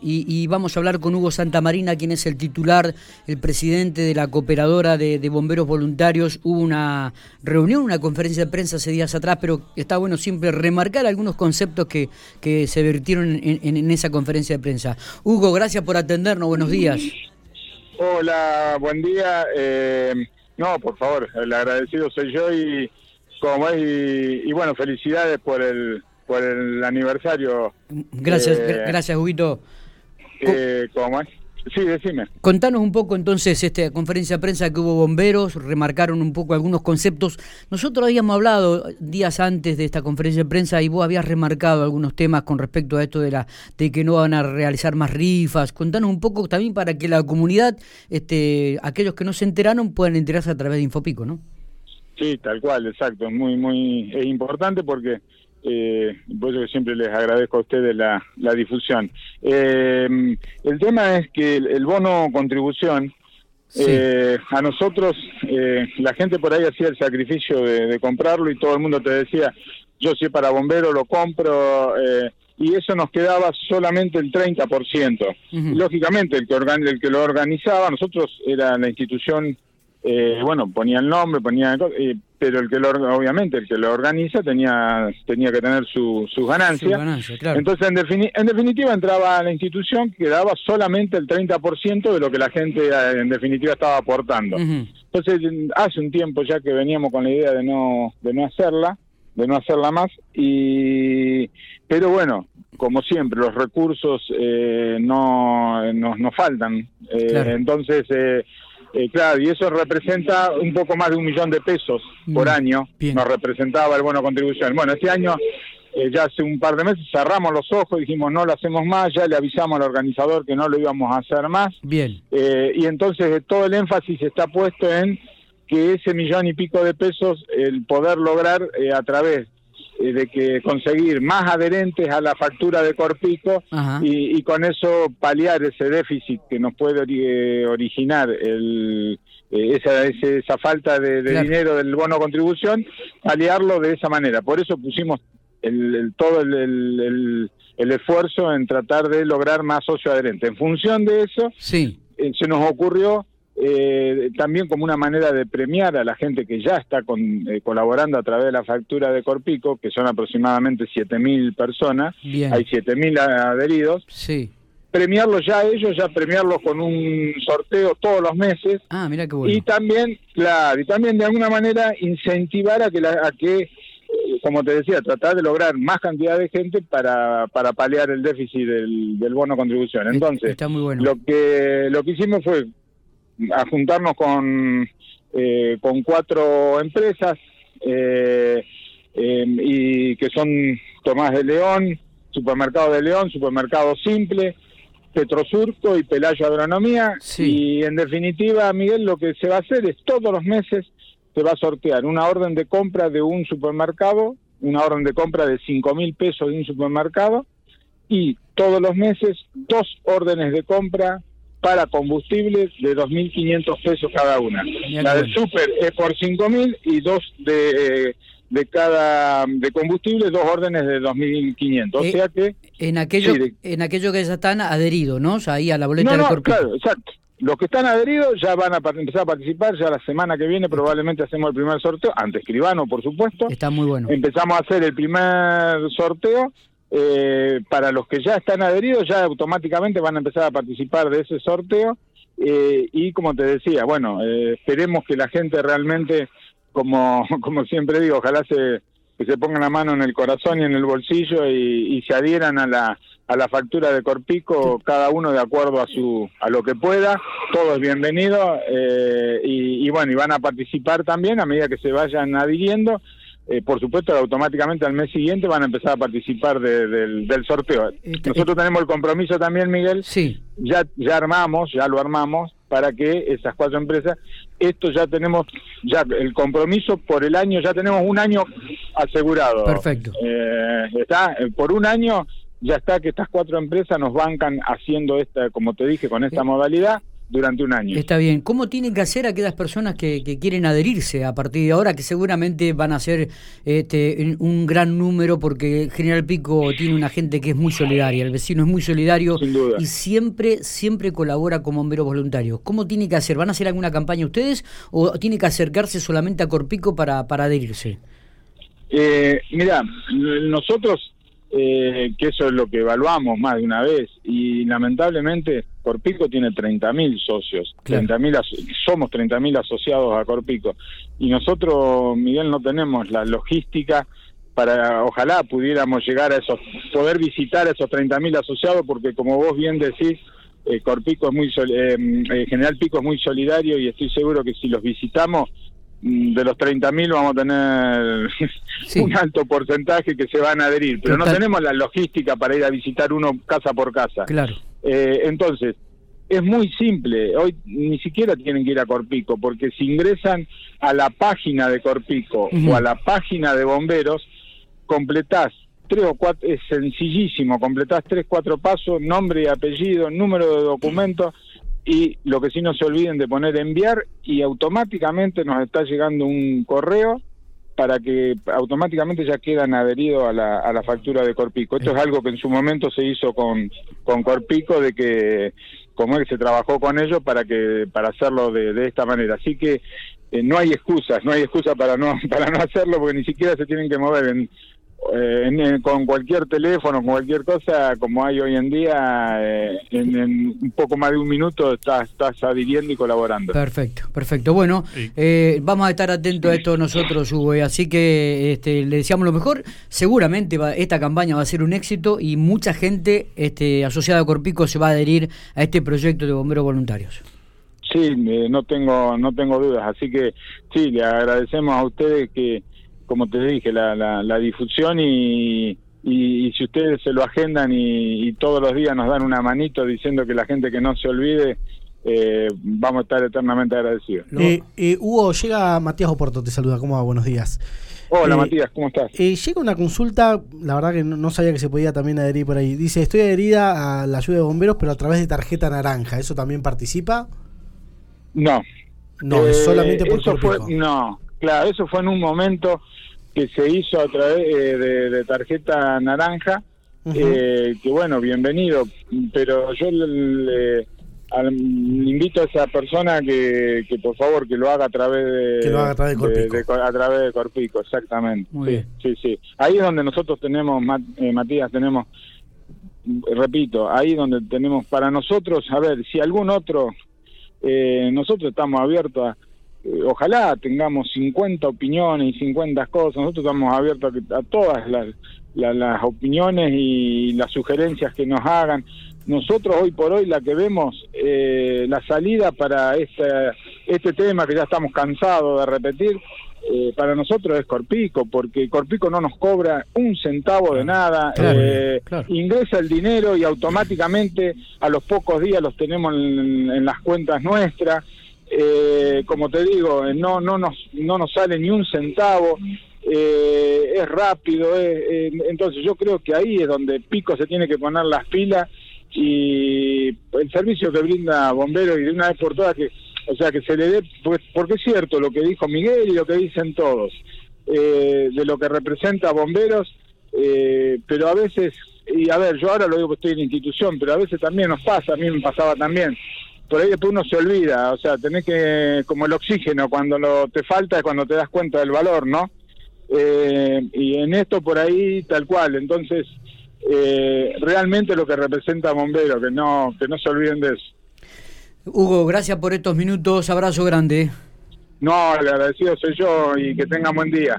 Y, vamos a hablar con Hugo Santamarina, quien es el titular, el presidente de la cooperadora de, bomberos voluntarios. Hubo una reunión, una conferencia de prensa hace días atrás, pero está bueno siempre remarcar algunos conceptos que, que se vertieron en, esa conferencia de prensa. Hugo, gracias por atendernos, buenos días. Hola, buen día. Eh, no, por favor, el agradecido soy yo y como y, y bueno, felicidades por el por el aniversario. Gracias, eh, gracias, Huguito. ¿Cómo es? Sí, decime. Contanos un poco entonces esta conferencia de prensa que hubo bomberos, remarcaron un poco algunos conceptos. Nosotros habíamos hablado días antes de esta conferencia de prensa y vos habías remarcado algunos temas con respecto a esto de la de que no van a realizar más rifas. Contanos un poco también para que la comunidad, este, aquellos que no se enteraron, puedan enterarse a través de Infopico, ¿no? Sí, tal cual, exacto. Es muy, muy es importante porque eh, por eso que siempre les agradezco a ustedes la, la difusión. Eh, el tema es que el, bono contribución, eh, a nosotros, eh, la gente por ahí hacía el sacrificio de, comprarlo y todo el mundo te decía, yo si para bombero lo compro, y eso nos quedaba solamente el 30%. Lógicamente, el que, el que lo organizaba, nosotros era la institución eh, bueno, ponía el nombre, ponía, eh, pero el que lo, obviamente el que lo organiza tenía tenía que tener su, sus ganancias. Entonces, en, en, definitiva, entraba a la institución que daba solamente el 30% de lo que la gente eh, en definitiva estaba aportando. Entonces, hace un tiempo ya que veníamos con la idea de no de no hacerla, de no hacerla más y pero bueno, como siempre, los recursos eh, no nos, nos faltan. Entonces, eh, eh, claro, y eso representa un poco más de un millón de pesos por mm, año, nos representaba el bono contribución. Bueno, este año, eh, ya hace un par de meses, cerramos los ojos, dijimos no lo hacemos más, ya le avisamos al organizador que no lo íbamos a hacer más. Bien. Eh, y entonces todo el énfasis está puesto en que ese millón y pico de pesos, el poder lograr a través eh, de que conseguir más adherentes a la factura de Corpico y, con eso paliar ese déficit que nos puede eh, originar el, eh, esa, esa falta de, dinero del bono contribución, paliarlo de esa manera. Por eso pusimos el, todo el, el, esfuerzo en tratar de lograr más socio adherente. En función de eso, sí. se nos ocurrió eh, también como una manera de premiar a la gente que ya está con, eh, colaborando a través de la factura de Corpico, que son aproximadamente 7.000 personas, hay 7.000 adheridos. Sí. Premiarlos ya a ellos, ya premiarlos con un sorteo todos los meses. Ah, mira qué bueno. Y también, claro, y también de alguna manera incentivar a que, la, a que eh, como te decía, tratar de lograr más cantidad de gente para, para paliar el déficit del, del bono contribución. Entonces, Está muy bueno. lo que lo que hicimos fue a juntarnos con, eh, con cuatro empresas eh, em, y que son Tomás de León, Supermercado de León, Supermercado Simple, Petrosurco y Pelayo Agronomía. Y en definitiva, Miguel, lo que se va a hacer es todos los meses se va a sortear una orden de compra de un supermercado, una orden de compra de cinco mil pesos de un supermercado y todos los meses dos órdenes de compra para combustibles de 2.500 pesos cada una. la del super es por 5.000 y dos de, de cada de combustible, dos órdenes de 2.500. O eh, sea que... En aquello, en aquello que ya están adheridos, ¿no? O sea, ahí a la boleta no, no, claro, exacto. Los que están adheridos ya van a empezar a participar, ya la semana que viene probablemente hacemos el primer sorteo, ante escribano por supuesto. Está muy bueno. Empezamos a hacer el primer sorteo eh, para los que ya están adheridos, ya automáticamente van a empezar a participar de ese sorteo. Eh, y como te decía, bueno, eh, esperemos que la gente realmente, como, como siempre digo, ojalá se, que se pongan la mano en el corazón y en el bolsillo y, se adhieran a la, a la factura de Corpico, cada uno de acuerdo a su a lo que pueda, todos bienvenidos eh, y, y bueno, y van a participar también a medida que se vayan adhiriendo eh, por supuesto, automáticamente al mes siguiente van a empezar a participar del, sorteo. Nosotros tenemos el compromiso también, Miguel. Sí. Ya, ya armamos, ya lo armamos para que esas cuatro empresas, esto ya tenemos, ya el compromiso por el año, ya tenemos un año asegurado. Perfecto. Eh, está, eh, por un año ya está que estas cuatro empresas nos bancan haciendo esta, como te dije, con esta modalidad durante un año. Está bien. ¿Cómo tienen que hacer aquellas personas que, quieren adherirse a partir de ahora, que seguramente van a ser este, un gran número, porque General Pico tiene una gente que es muy solidaria, el vecino es muy solidario y siempre, siempre colabora con bomberos voluntarios. ¿Cómo tiene que hacer? ¿Van a hacer alguna campaña ustedes o tiene que acercarse solamente a Corpico para, para adherirse? Eh, mira, nosotros eh, que eso es lo que evaluamos más de una vez y lamentablemente Corpico tiene 30.000 socios, claro. 30.000 somos 30.000 asociados a Corpico y nosotros, Miguel, no tenemos la logística para, ojalá pudiéramos llegar a esos, poder visitar a esos 30.000 asociados porque como vos bien decís, eh, Corpico es muy, eh, eh, General Pico es muy solidario y estoy seguro que si los visitamos de los 30.000 vamos a tener un alto porcentaje que se van a adherir, pero no tenemos la logística para ir a visitar uno casa por casa. Claro. Eh, entonces, es muy simple, hoy ni siquiera tienen que ir a Corpico, porque si ingresan a la página de Corpico o a la página de bomberos, completás tres o cuatro, es sencillísimo, completás tres, cuatro pasos, nombre y apellido, número de documento y lo que sí no se olviden de poner enviar y automáticamente nos está llegando un correo para que automáticamente ya quedan adheridos a la, a la factura de Corpico. Esto es algo que en su momento se hizo con, con Corpico, de que como él se trabajó con ellos para que para hacerlo de, de esta manera. Así que eh, no hay excusas, no hay excusa para no para no hacerlo porque ni siquiera se tienen que mover en eh, con cualquier teléfono, con cualquier cosa, como hay hoy en día, eh, en, un poco más de un minuto estás, estás adhiriendo y colaborando. Perfecto, perfecto. Bueno, eh, vamos a estar atentos a esto nosotros, Hugo, así que este, le deseamos lo mejor. Seguramente esta campaña va a ser un éxito y mucha gente este, asociada a Corpico se va a adherir a este proyecto de bomberos voluntarios. Sí, no tengo no tengo dudas, así que sí, le agradecemos a ustedes que como te dije, la, la, difusión y, y, si ustedes se lo agendan y, todos los días nos dan una manito diciendo que la gente que no se olvide, eh, vamos a estar eternamente agradecidos. Eh, eh, Hugo, llega Matías Oporto, te saluda, ¿cómo va? Buenos días. Hola Matías, ¿cómo estás? llega una consulta, la verdad que no, sabía que se podía también adherir por ahí. Dice, estoy adherida a la ayuda de bomberos, pero a través de tarjeta naranja. ¿Eso también participa? No. No, es solamente por eso No, claro, eso fue en un momento que se hizo a través eh, de, tarjeta naranja, eh, que bueno, bienvenido, pero yo le, invito a esa persona que, que, por favor que lo haga a través de, que lo haga a través de Corpico, a través de Corpico exactamente. sí, sí, sí. Ahí es donde nosotros tenemos, eh, Matías, tenemos, repito, ahí donde tenemos para nosotros, a ver, si algún otro, nosotros estamos abiertos a eh, ojalá tengamos 50 opiniones y 50 cosas, nosotros estamos abiertos a, todas las, las, opiniones y las sugerencias que nos hagan. Nosotros hoy por hoy la que vemos, eh, la salida para este, este tema que ya estamos cansados de repetir, eh, para nosotros es Corpico, porque Corpico no nos cobra un centavo de nada, ingresa el dinero y automáticamente a los pocos días los tenemos en las cuentas nuestras eh, como te digo, eh, no, no, nos, no nos sale ni un centavo, eh, es rápido, eh, entonces yo creo que ahí es donde Pico se tiene que poner las pilas y el servicio que brinda Bombero y de una vez por todas que, o sea, que se le dé, pues, porque es cierto lo que dijo Miguel y lo que dicen todos, de lo que representa Bomberos, pero a veces, y a ver, yo ahora lo digo que estoy en institución, pero a veces también nos pasa, a mí me pasaba también, por ahí después uno se olvida, o sea, tenés que, como el oxígeno, cuando lo, te falta es cuando te das cuenta del valor, ¿no? Eh, y en esto por ahí tal cual, entonces eh, realmente lo que representa Bombero, que no, que no se olviden de eso. Hugo, gracias por estos minutos, abrazo grande. No, el agradecido soy yo y que tengan buen día.